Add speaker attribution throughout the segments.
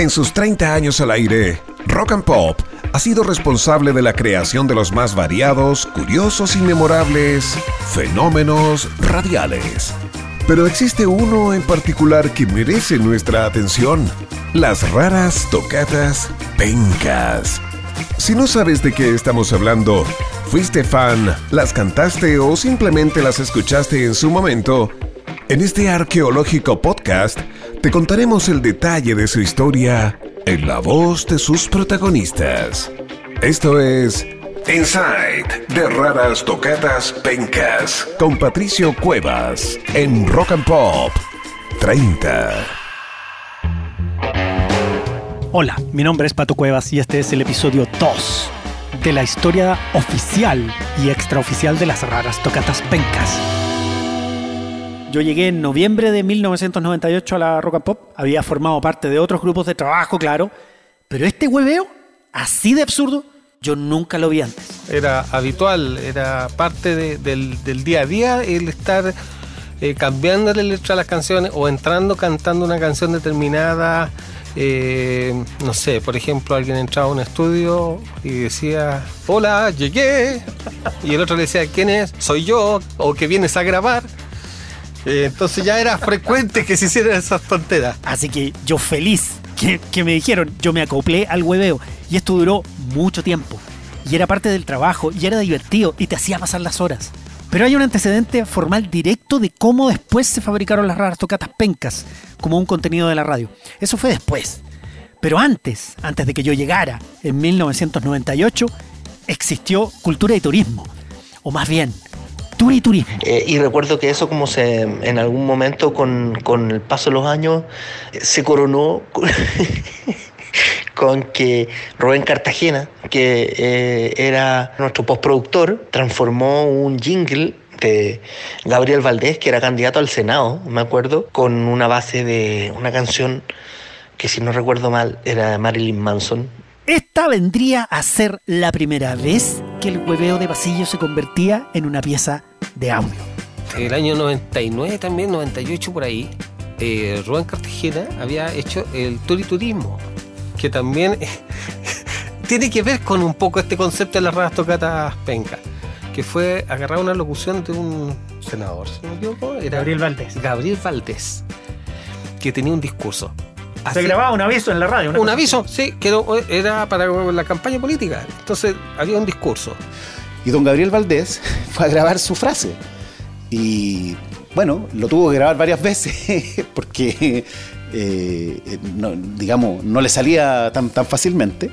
Speaker 1: En sus 30 años al aire, Rock and Pop ha sido responsable de la creación de los más variados, curiosos y memorables fenómenos radiales. Pero existe uno en particular que merece nuestra atención, las raras tocatas pencas. Si no sabes de qué estamos hablando, fuiste fan, las cantaste o simplemente las escuchaste en su momento, en este arqueológico podcast te contaremos el detalle de su historia en la voz de sus protagonistas. Esto es Inside de Raras Tocatas Pencas con Patricio Cuevas en Rock and Pop 30.
Speaker 2: Hola, mi nombre es Pato Cuevas y este es el episodio 2 de la historia oficial y extraoficial de las raras tocatas pencas. Yo llegué en noviembre de 1998 a la Rock and Pop, había formado parte de otros grupos de trabajo, claro, pero este hueveo, así de absurdo, yo nunca lo vi antes.
Speaker 3: Era habitual, era parte del, día a día el estar eh, cambiando la letra a las canciones o entrando cantando una canción determinada. Eh, no sé, por ejemplo, alguien entraba a un estudio y decía, hola, llegué. Y el otro le decía, ¿quién es? Soy yo, o que vienes a grabar. Eh, entonces ya era frecuente que se hicieran esas tonteras.
Speaker 2: Así que yo feliz que, me dijeron, yo me acoplé al hueveo. Y esto duró mucho tiempo. Y era parte del trabajo, y era divertido, y te hacía pasar las horas. Pero hay un antecedente formal directo de cómo después se fabricaron las raras tocatas pencas como un contenido de la radio. Eso fue después. Pero antes, antes de que yo llegara, en 1998, existió cultura y turismo. O más bien, y turismo.
Speaker 4: Eh, y recuerdo que eso como se en algún momento con, el paso de los años se coronó con, que Rubén Cartagena, que eh, era nuestro postproductor, transformó un jingle de Gabriel Valdés, que era candidato al Senado, me acuerdo, con una base de una canción que si no recuerdo mal era de Marilyn Manson,
Speaker 2: esta vendría a ser la primera vez que el hueveo de pasillo se convertía en una pieza de audio.
Speaker 3: El año 99 también, 98 por ahí, eh, Rubén Cartagena había hecho el turiturismo, que también tiene que ver con un poco este concepto de las raras tocatas penca, que fue agarrar una locución de un senador, si no me equivoco,
Speaker 2: era Gabriel Valdés.
Speaker 3: Gabriel Valdés, que tenía un discurso
Speaker 2: se grababa un aviso en la radio.
Speaker 3: Un aviso, sí, que era para la campaña política. Entonces había un discurso.
Speaker 5: Y don Gabriel Valdés fue a grabar su frase. Y bueno, lo tuvo que grabar varias veces porque, eh, digamos, no le salía tan, tan fácilmente.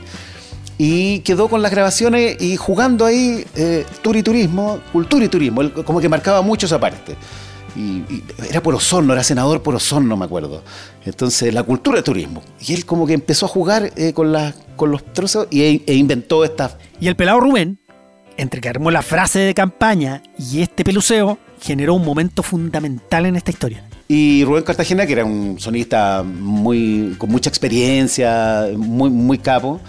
Speaker 5: Y quedó con las grabaciones y jugando ahí eh, turismo, cultura y turismo, como que marcaba mucho esa parte y, era por Osorno, era senador por Osorno, me acuerdo. Entonces, la cultura de turismo. Y él como que empezó a jugar eh, con, con los trozos y, e, e inventó esta...
Speaker 2: Y el pelado Rubén, entre que armó la frase de campaña y este peluceo, generó un momento fundamental en esta historia.
Speaker 5: Y Rubén Cartagena, que era un sonista muy, con mucha experiencia, muy, muy capo,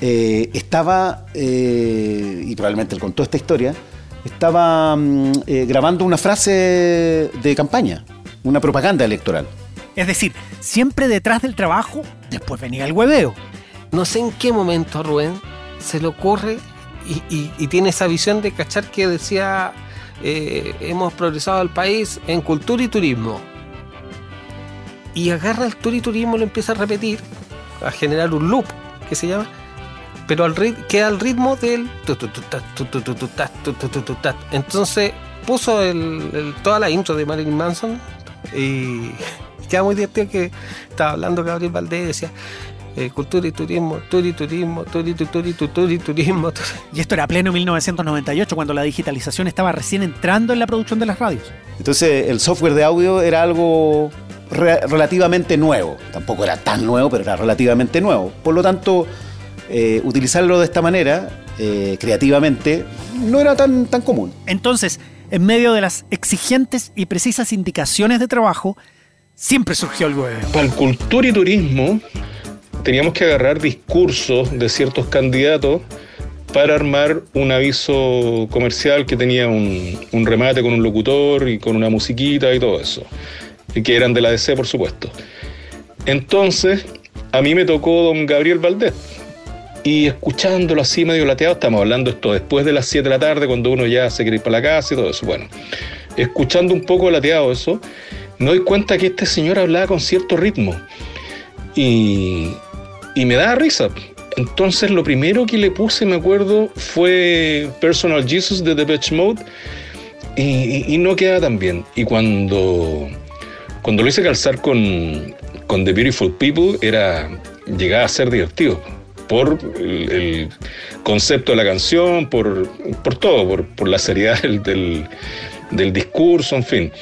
Speaker 5: eh, estaba, eh, y probablemente él contó esta historia, estaba mm, eh, grabando una frase de campaña, una propaganda electoral.
Speaker 2: Es decir, siempre detrás del trabajo, después venía el hueveo.
Speaker 3: No sé en qué momento Rubén se le ocurre y, tiene esa visión de cachar que decía eh, hemos progresado al país en cultura y turismo. Y agarra el turismo y turismo y lo empieza a repetir, a generar un loop que se llama pero al queda al ritmo del entonces puso el, toda la intro de Marilyn Manson y queda muy divertido que estaba hablando Gabriel Valdés y decía cultura y turismo, turismo, turismo, turismo.
Speaker 2: Y esto era pleno 1998, cuando la digitalización estaba recién entrando en la producción de las radios.
Speaker 5: Entonces el software de audio era algo relativamente nuevo. Tampoco era tan nuevo, pero era relativamente nuevo. Por lo tanto, eh, utilizarlo de esta manera, eh, creativamente, no era tan, tan común.
Speaker 2: Entonces, en medio de las exigentes y precisas indicaciones de trabajo, siempre surgió el huevo.
Speaker 6: Para el cultura y turismo, teníamos que agarrar discursos de ciertos candidatos para armar un aviso comercial que tenía un, remate con un locutor y con una musiquita y todo eso, que eran de la DC, por supuesto. Entonces, a mí me tocó don Gabriel Valdés. Y escuchándolo así medio lateado, estamos hablando esto después de las 7 de la tarde, cuando uno ya se quiere ir para la casa y todo eso. Bueno, escuchando un poco lateado eso, me doy cuenta que este señor hablaba con cierto ritmo. Y, y me da risa. Entonces lo primero que le puse, me acuerdo, fue Personal Jesus de The Depeche Mode y, y, no queda tan bien. Y cuando, cuando lo hice calzar con, con The Beautiful People, era, llegaba a ser divertido. Por el, concepto de la canción, por, por todo, por, por la seriedad del, del, discurso, en fin.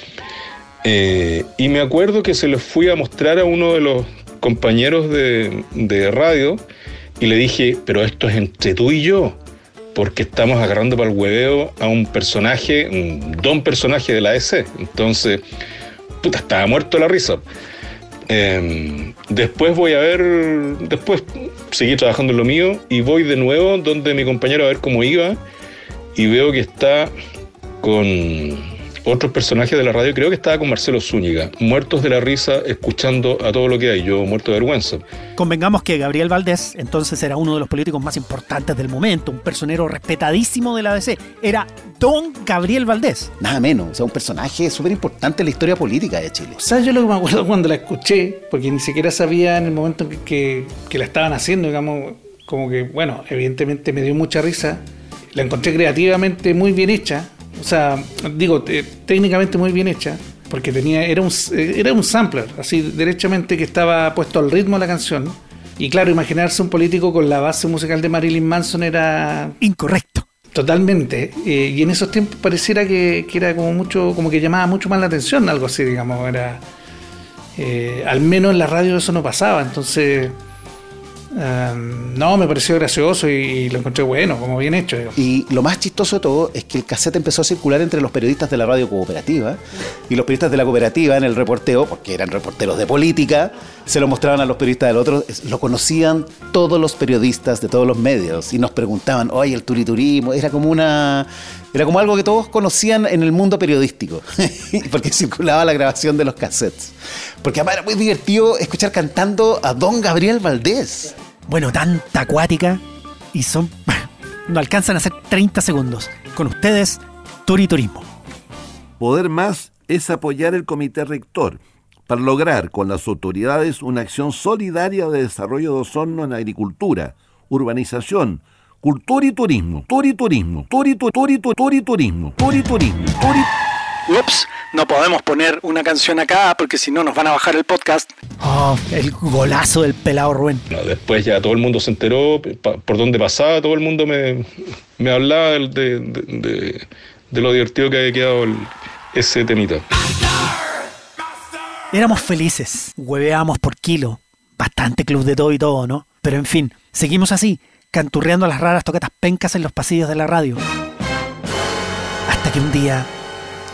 Speaker 6: Eh, y me acuerdo que se lo fui a mostrar a uno de los compañeros de, radio y le dije, pero esto es entre tú y yo, porque estamos agarrando para el hueveo a un personaje, un don personaje de la EC. Entonces, puta, estaba muerto la risa. Eh, después voy a ver, después seguí trabajando en lo mío y voy de nuevo donde mi compañero a ver cómo iba y veo que está con otros personajes de la radio, creo que estaba con Marcelo Zúñiga, muertos de la risa, escuchando a todo lo que hay, yo muerto de vergüenza.
Speaker 2: Convengamos que Gabriel Valdés entonces era uno de los políticos más importantes del momento, un personero respetadísimo de la ADC, era don Gabriel Valdés.
Speaker 5: Nada menos, o sea, un personaje súper importante en la historia política de Chile.
Speaker 7: O sea, yo lo que me acuerdo cuando la escuché, porque ni siquiera sabía en el momento que, que, que la estaban haciendo, digamos, como que, bueno, evidentemente me dio mucha risa, la encontré creativamente muy bien hecha, o sea, digo, técnicamente muy bien hecha, porque tenía era un, era un sampler, así derechamente que estaba puesto al ritmo de la canción. Y claro, imaginarse un político con la base musical de Marilyn Manson era...
Speaker 2: Incorrecto.
Speaker 7: Totalmente. Eh, y en esos tiempos pareciera que, que, era como mucho, como que llamaba mucho más la atención, algo así, digamos. Era. Eh, al menos en la radio eso no pasaba. Entonces. Um, no, me pareció gracioso y, lo encontré bueno, como bien hecho.
Speaker 5: Y lo más chistoso de todo es que el cassette empezó a circular entre los periodistas de la radio cooperativa y los periodistas de la cooperativa en el reporteo, porque eran reporteros de política, se lo mostraban a los periodistas del otro, lo conocían todos los periodistas de todos los medios y nos preguntaban, oye, el turiturismo, era como una... Era como algo que todos conocían en el mundo periodístico, porque circulaba la grabación de los cassettes. Porque además era muy divertido escuchar cantando a don Gabriel Valdés.
Speaker 2: Bueno, tanta acuática y son. No alcanzan a ser 30 segundos. Con ustedes, Turiturismo.
Speaker 8: Poder más es apoyar el comité rector para lograr con las autoridades una acción solidaria de desarrollo de Osorno en agricultura, urbanización, cultura y turismo. Turiturismo. Turitu, turitu, turiturismo. Turiturismo. Turi...
Speaker 9: Ups, no podemos poner una canción acá porque si no nos van a bajar el podcast.
Speaker 2: Oh, el golazo del pelado Rubén.
Speaker 6: No, después ya todo el mundo se enteró por dónde pasaba, todo el mundo me, me hablaba de, de, de, de, lo divertido que había quedado el, ese temita.
Speaker 2: Éramos felices, hueveábamos por kilo, bastante club de todo y todo, ¿no? Pero en fin, seguimos así, canturreando las raras toquetas pencas en los pasillos de la radio. Hasta que un día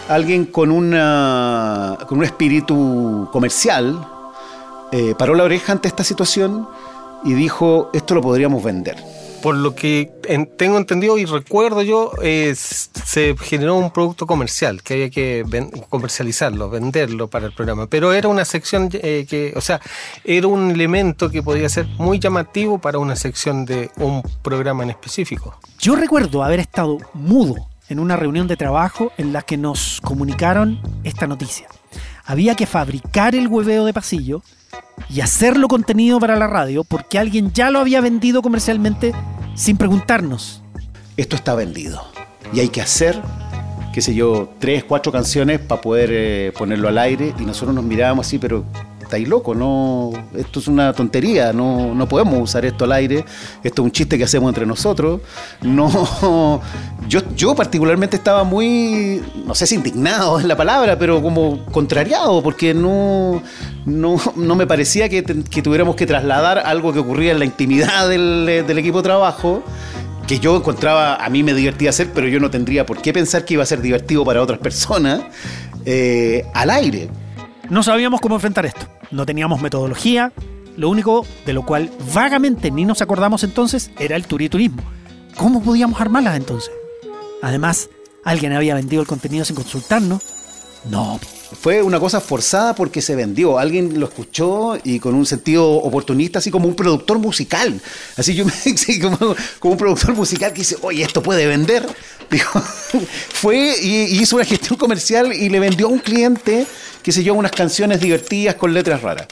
Speaker 5: alguien con, una, con un espíritu comercial eh, paró la oreja ante esta situación y dijo, esto lo podríamos vender.
Speaker 3: Por lo que en, tengo entendido y recuerdo yo, se generó un producto comercial que había que comercializarlo, venderlo para el programa. Pero era una sección eh, que, o sea, era un elemento que podía ser muy llamativo para una sección de un programa en específico.
Speaker 2: Yo recuerdo haber estado mudo en una reunión de trabajo en la que nos comunicaron esta noticia. Había que fabricar el hueveo de pasillo y hacerlo contenido para la radio porque alguien ya lo había vendido comercialmente sin preguntarnos.
Speaker 5: Esto está vendido y hay que hacer, qué sé yo, tres, cuatro canciones para poder eh, ponerlo al aire y nosotros nos mirábamos así, pero estáis loco, no, esto es una tontería, no, no podemos usar esto al aire, esto es un chiste que hacemos entre nosotros. No, yo, yo particularmente estaba muy, no sé si indignado es la palabra, pero como contrariado, porque no, no, no me parecía que, que, tuviéramos que trasladar algo que ocurría en la intimidad del, del equipo de trabajo que yo encontraba, a mí me divertía hacer, pero yo no tendría por qué pensar que iba a ser divertido para otras personas, eh, al aire.
Speaker 2: No sabíamos cómo enfrentar esto, no teníamos metodología, lo único de lo cual vagamente ni nos acordamos entonces era el turiturismo. ¿Cómo podíamos armarlas entonces? Además, alguien había vendido el contenido sin consultarnos No.
Speaker 5: Fue una cosa forzada porque se vendió. Alguien lo escuchó y con un sentido oportunista, así como un productor musical. Así yo me sí, como, un productor musical que dice, oye, esto puede vender. Fue y hizo una gestión comercial y le vendió a un cliente, qué sé yo, unas canciones divertidas con letras raras.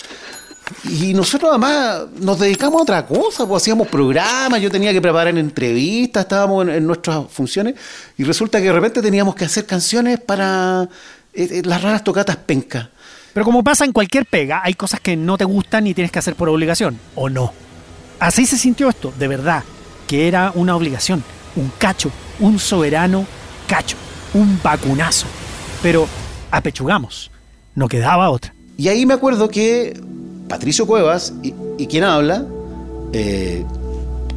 Speaker 5: Y nosotros además nos dedicamos a otra cosa, pues hacíamos programas, yo tenía que preparar entrevistas, estábamos en, nuestras funciones y resulta que de repente teníamos que hacer canciones para eh, eh, las raras tocatas penca.
Speaker 2: Pero como pasa en cualquier pega, hay cosas que no te gustan y tienes que hacer por obligación, ¿o no? Así se sintió esto, de verdad, que era una obligación, un cacho, un soberano cacho, un vacunazo. Pero apechugamos, no quedaba otra.
Speaker 5: Y ahí me acuerdo que Patricio Cuevas, y, y quien habla, eh,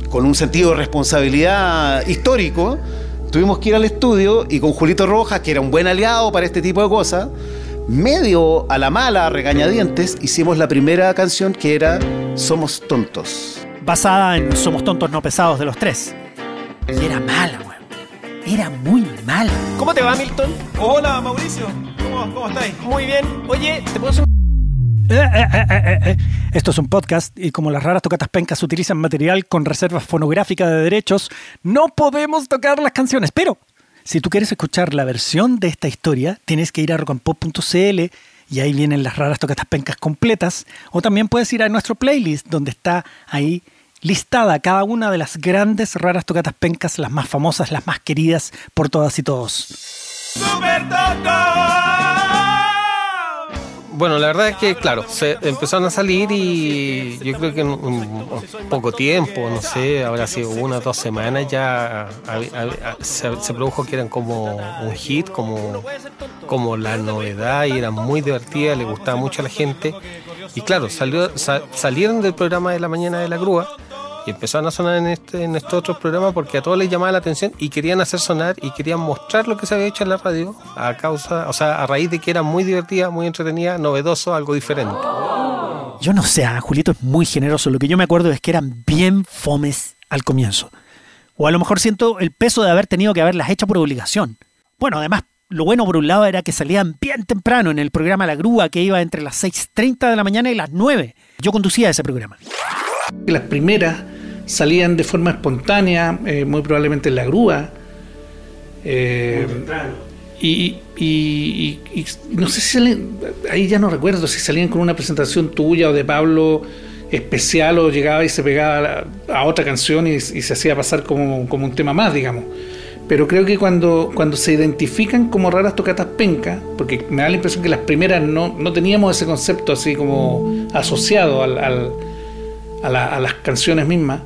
Speaker 5: con un sentido de responsabilidad histórico, tuvimos que ir al estudio y con Julito Rojas, que era un buen aliado para este tipo de cosas, medio a la mala, a regañadientes, hicimos la primera canción que era Somos Tontos.
Speaker 2: Basada en Somos tontos no pesados de los tres. Y era mala, weón. Era muy mala.
Speaker 10: ¿Cómo te va, Milton? Hola, Mauricio. ¿Cómo, estáis? Muy bien. Oye, ¿te puedo hacer un...
Speaker 2: Eh, eh, eh. Esto es un podcast y como las raras tocatas pencas utilizan material con reserva fonográfica de derechos, no podemos tocar las canciones. Pero si tú quieres escuchar la versión de esta historia, tienes que ir a rockandpop.cl y ahí vienen las raras tocatas pencas completas. O también puedes ir a nuestro playlist donde está ahí listada cada una de las grandes raras tocatas pencas, las más famosas, las más queridas por todas y todos.
Speaker 10: ¡Super
Speaker 3: Bueno, la verdad es que, claro, se empezaron a salir y yo creo que en un, poco tiempo, no sé, habrá sido una o dos semanas, ya se, produjo que eran como un hit, como, como la novedad y eran muy divertidas, le gustaba mucho a la gente. Y claro, salió, sa- salieron del programa de la mañana de la grúa y empezaron a sonar en este en estos otros programas porque a todos les llamaba la atención y querían hacer sonar y querían mostrar lo que se había hecho en la radio a causa, o sea, a raíz de que era muy divertida, muy entretenida, novedoso, algo diferente.
Speaker 2: Yo no sé, ah, Julito es muy generoso. Lo que yo me acuerdo es que eran bien fomes al comienzo. O a lo mejor siento el peso de haber tenido que haberlas hecho por obligación. Bueno, además, lo bueno por un lado era que salían bien temprano en el programa La Grúa, que iba entre las 6.30 de la mañana y las 9. Yo conducía ese programa.
Speaker 7: Las primeras salían de forma espontánea, eh, muy probablemente en la grúa. Eh, y, y- y- y no sé si salen, ahí ya no recuerdo si salían con una presentación tuya o de Pablo especial o llegaba y se pegaba a, otra canción y, y se hacía pasar como, como un tema más, digamos. Pero creo que cuando, cuando se identifican como raras tocatas penca, porque me da la impresión que las primeras no, no teníamos ese concepto así como asociado al- al, a, la- a las canciones mismas,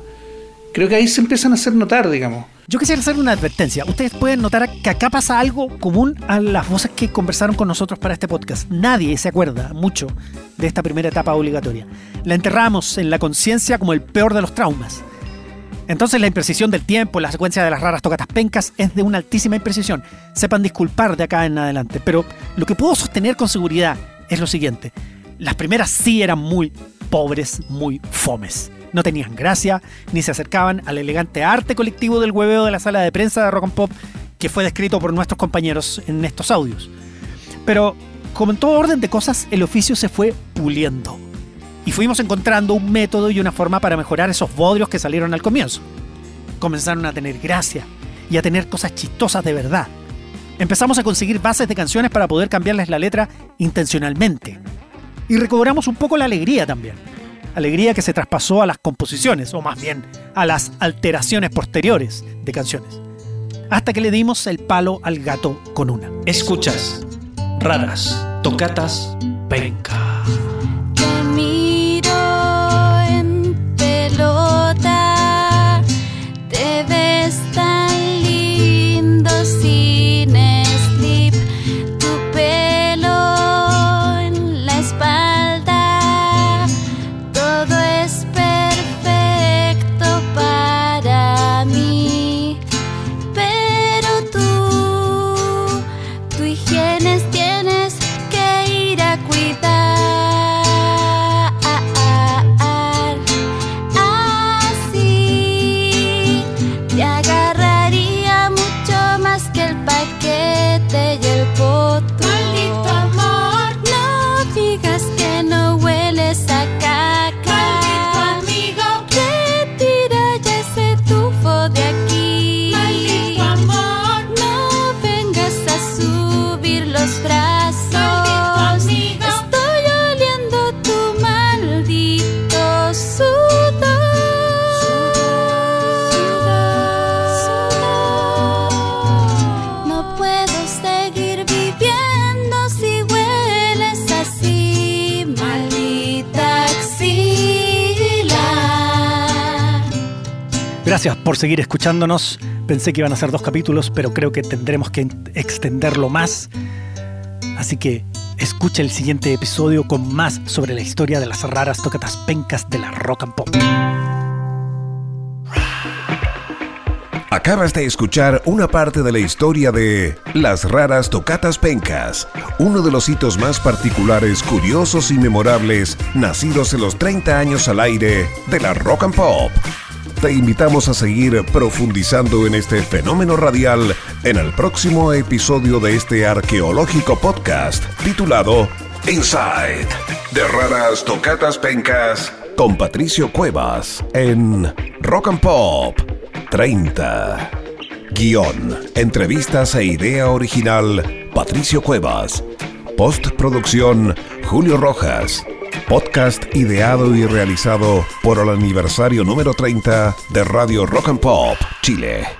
Speaker 7: creo que ahí se empiezan a hacer notar, digamos.
Speaker 2: Yo quisiera hacer una advertencia. Ustedes pueden notar que acá pasa algo común a las voces que conversaron con nosotros para este podcast. Nadie se acuerda mucho de esta primera etapa obligatoria. La enterramos en la conciencia como el peor de los traumas. Entonces la imprecisión del tiempo, la secuencia de las raras tocatas pencas es de una altísima imprecisión. Sepan disculpar de acá en adelante. Pero lo que puedo sostener con seguridad es lo siguiente. Las primeras sí eran muy pobres, muy fomes. No tenían gracia, ni se acercaban al elegante arte colectivo del hueveo de la sala de prensa de Rock and Pop que fue descrito por nuestros compañeros en estos audios. Pero, como en todo orden de cosas, el oficio se fue puliendo. Y fuimos encontrando un método y una forma para mejorar esos bodrios que salieron al comienzo. Comenzaron a tener gracia y a tener cosas chistosas de verdad. Empezamos a conseguir bases de canciones para poder cambiarles la letra intencionalmente. Y recobramos un poco la alegría también. Alegría que se traspasó a las composiciones, o más bien a las alteraciones posteriores de canciones. Hasta que le dimos el palo al gato con una.
Speaker 10: Escuchas. Raras. Tocatas. Penca.
Speaker 2: Gracias por seguir escuchándonos. Pensé que iban a ser dos capítulos, pero creo que tendremos que extenderlo más. Así que escucha el siguiente episodio con más sobre la historia de las raras tocatas pencas de la rock and pop.
Speaker 1: Acabas de escuchar una parte de la historia de Las raras tocatas pencas, uno de los hitos más particulares, curiosos y memorables nacidos en los 30 años al aire de la rock and pop. Te invitamos a seguir profundizando en este fenómeno radial en el próximo episodio de este arqueológico podcast titulado Inside de raras tocatas pencas con Patricio Cuevas en Rock and Pop 30. Guión, entrevistas e idea original Patricio Cuevas. Postproducción Julio Rojas. Podcast ideado y realizado por el aniversario número 30 de Radio Rock and Pop, Chile.